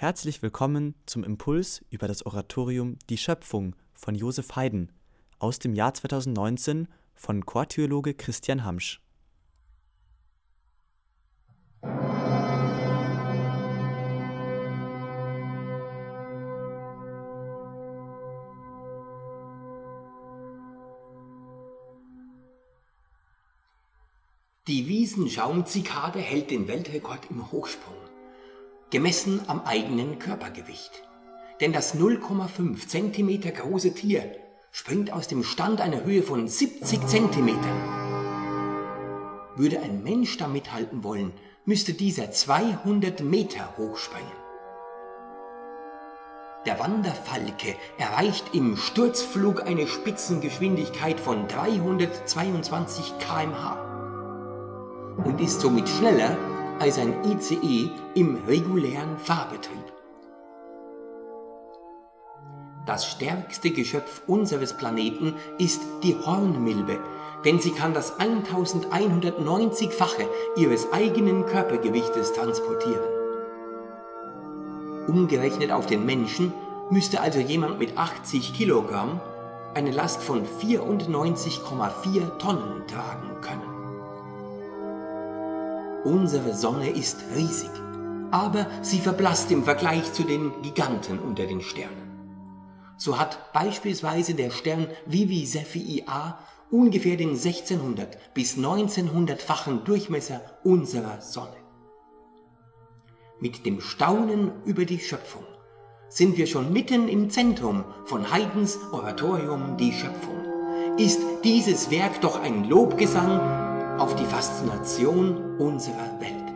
Herzlich willkommen zum Impuls über das Oratorium Die Schöpfung von Josef Haydn aus dem Jahr 2019 von Chortheologe Christian Hamsch. Die Wiesenschaumzikade hält den Weltrekord im Hochsprung gemessen am eigenen Körpergewicht. Denn das 0,5 Zentimeter große Tier springt aus dem Stand einer Höhe von 70 Zentimetern. Würde ein Mensch da mithalten wollen, müsste dieser 200 Meter hochspringen. Der Wanderfalke erreicht im Sturzflug eine Spitzengeschwindigkeit von 322 kmh und ist somit schneller als ein ICE im regulären Fahrbetrieb. Das stärkste Geschöpf unseres Planeten ist die Hornmilbe, denn sie kann das 1190-fache ihres eigenen Körpergewichtes transportieren. Umgerechnet auf den Menschen müsste also jemand mit 80 Kilogramm eine Last von 94,4 Tonnen tragen können. Unsere Sonne ist riesig, aber sie verblasst im Vergleich zu den Giganten unter den Sternen. So hat beispielsweise der Stern Vivi Cephei A ungefähr den 1600 bis 1900-fachen Durchmesser unserer Sonne. Mit dem Staunen über die Schöpfung sind wir schon mitten im Zentrum von Haydns Oratorium Die Schöpfung. Ist dieses Werk doch ein Lobgesang auf die Faszination unserer Welt.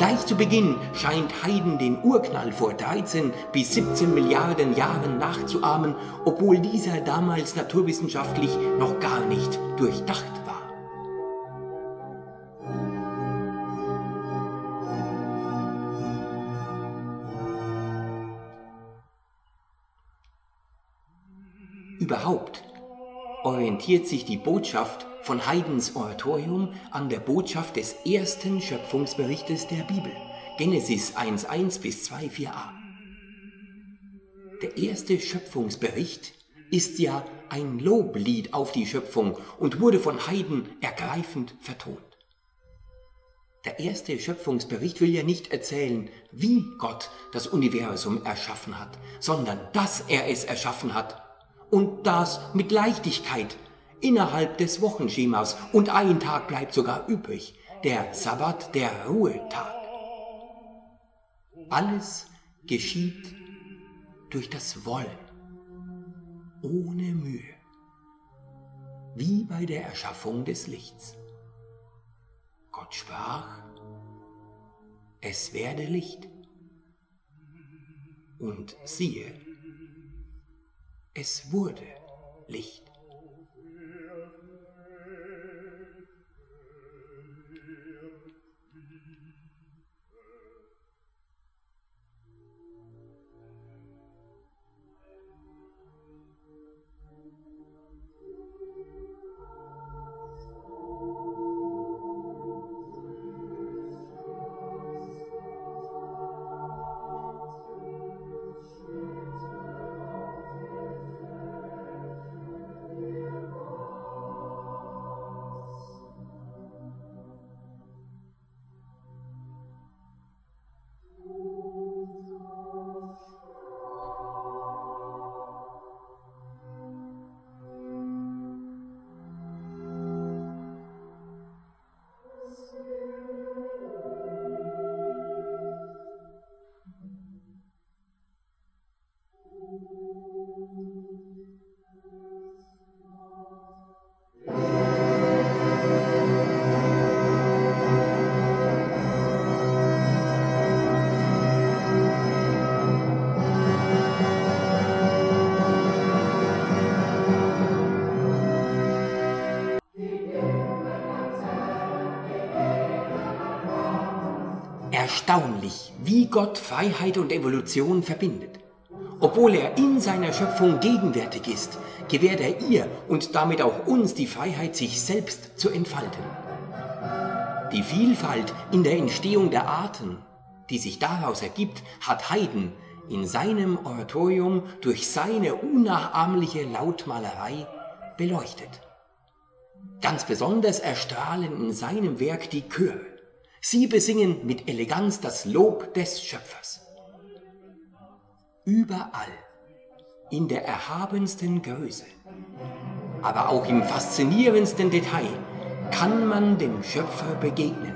Gleich zu Beginn scheint Haydn den Urknall vor 13 bis 17 Milliarden Jahren nachzuahmen, obwohl dieser damals naturwissenschaftlich noch gar nicht durchdacht war. Überhaupt orientiert sich die Botschaft von Haydns Oratorium an der Botschaft des ersten Schöpfungsberichtes der Bibel, Genesis 1.1 bis 2.4a. Der erste Schöpfungsbericht ist ja ein Loblied auf die Schöpfung und wurde von Haydn ergreifend vertont. Der erste Schöpfungsbericht will ja nicht erzählen, wie Gott das Universum erschaffen hat, sondern dass er es erschaffen hat und das mit Leichtigkeit innerhalb des Wochenschemas und ein Tag bleibt sogar übrig, der Sabbat, der Ruhetag. Alles geschieht durch das Wollen, ohne Mühe, wie bei der Erschaffung des Lichts. Gott sprach, es werde Licht. Und siehe, es wurde Licht. Erstaunlich, wie Gott Freiheit und Evolution verbindet. Obwohl er in seiner Schöpfung gegenwärtig ist, gewährt er ihr und damit auch uns die Freiheit, sich selbst zu entfalten. Die Vielfalt in der Entstehung der Arten, die sich daraus ergibt, hat Haydn in seinem Oratorium durch seine unnachahmliche Lautmalerei beleuchtet. Ganz besonders erstrahlen in seinem Werk die Chöre. Sie besingen mit Eleganz das Lob des Schöpfers. Überall, in der erhabensten Größe, aber auch im faszinierendsten Detail, kann man dem Schöpfer begegnen.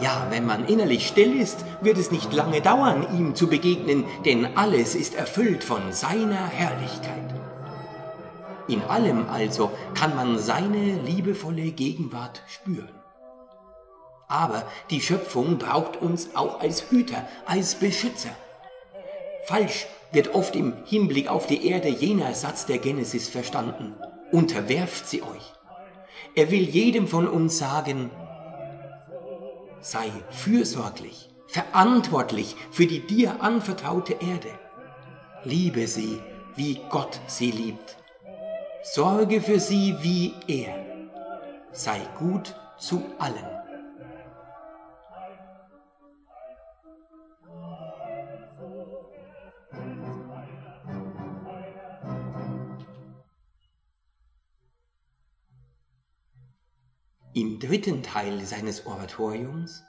Ja, wenn man innerlich still ist, wird es nicht lange dauern, ihm zu begegnen, denn alles ist erfüllt von seiner Herrlichkeit. In allem also kann man seine liebevolle Gegenwart spüren. Aber die Schöpfung braucht uns auch als Hüter, als Beschützer. Falsch wird oft im Hinblick auf die Erde jener Satz der Genesis verstanden. Unterwerft sie euch. Er will jedem von uns sagen, sei fürsorglich, verantwortlich für die dir anvertraute Erde. Liebe sie, wie Gott sie liebt. Sorge für sie wie er. Sei gut zu allen. Dritten Teil seines Oratoriums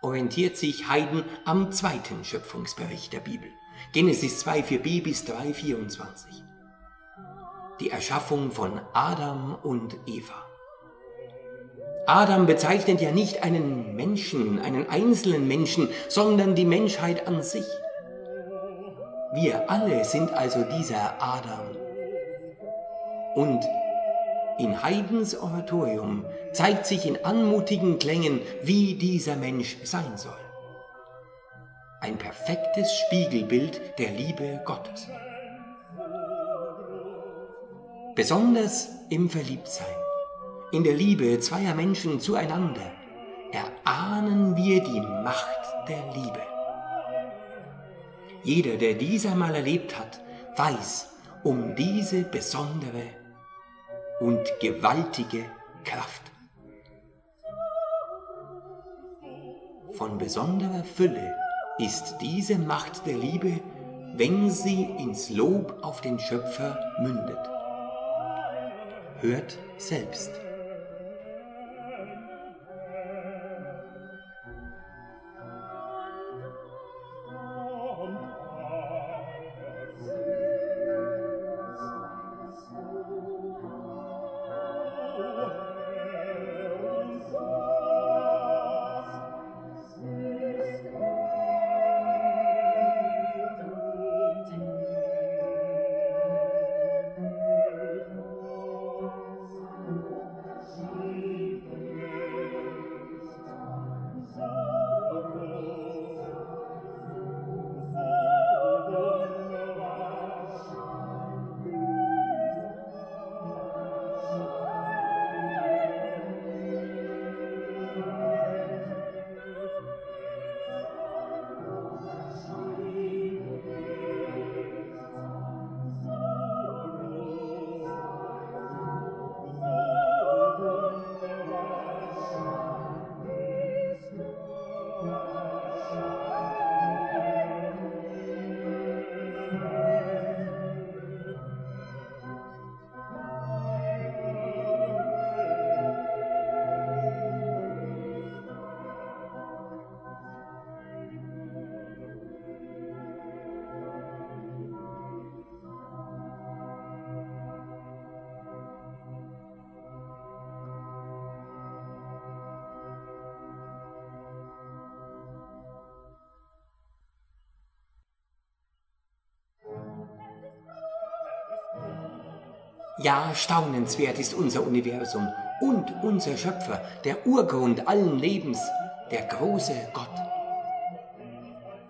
orientiert sich Haydn am zweiten Schöpfungsbericht der Bibel, Genesis 2, 4b bis 3, 24. Die Erschaffung von Adam und Eva. Adam bezeichnet ja nicht einen Menschen, einen einzelnen Menschen, sondern die Menschheit an sich. Wir alle sind also dieser Adam. Und in Haydns Oratorium zeigt sich in anmutigen Klängen, wie dieser Mensch sein soll. Ein perfektes Spiegelbild der Liebe Gottes. Besonders im Verliebtsein, in der Liebe zweier Menschen zueinander, erahnen wir die Macht der Liebe. Jeder, der dies einmal erlebt hat, weiß um diese besondere und gewaltige Kraft. Von besonderer Fülle ist diese Macht der Liebe, wenn sie ins Lob auf den Schöpfer mündet. Hört selbst. Ja, staunenswert ist unser Universum und unser Schöpfer, der Urgrund allen Lebens, der große Gott.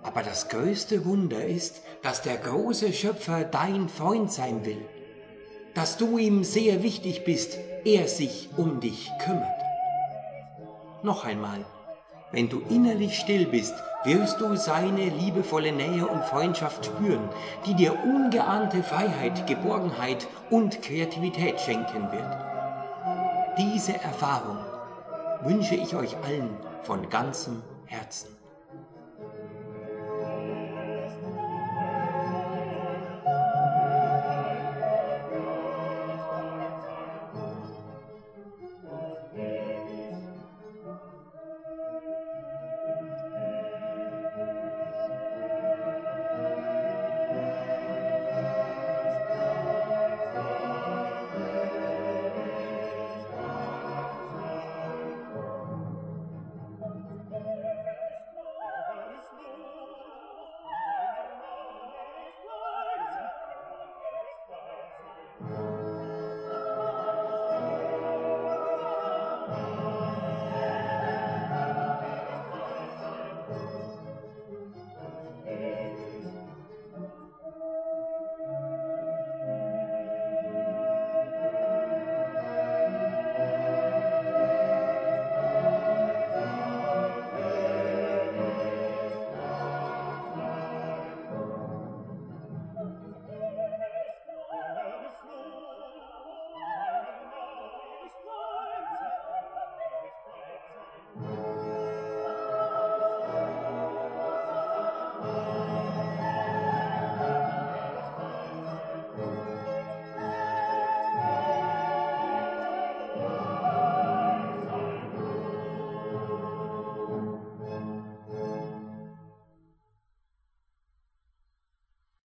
Aber das größte Wunder ist, dass der große Schöpfer dein Freund sein will, dass du ihm sehr wichtig bist, er sich um dich kümmert. Noch einmal, wenn du innerlich still bist, wirst du seine liebevolle Nähe und Freundschaft spüren, die dir ungeahnte Freiheit, Geborgenheit und Kreativität schenken wird. Diese Erfahrung wünsche ich euch allen von ganzem Herzen.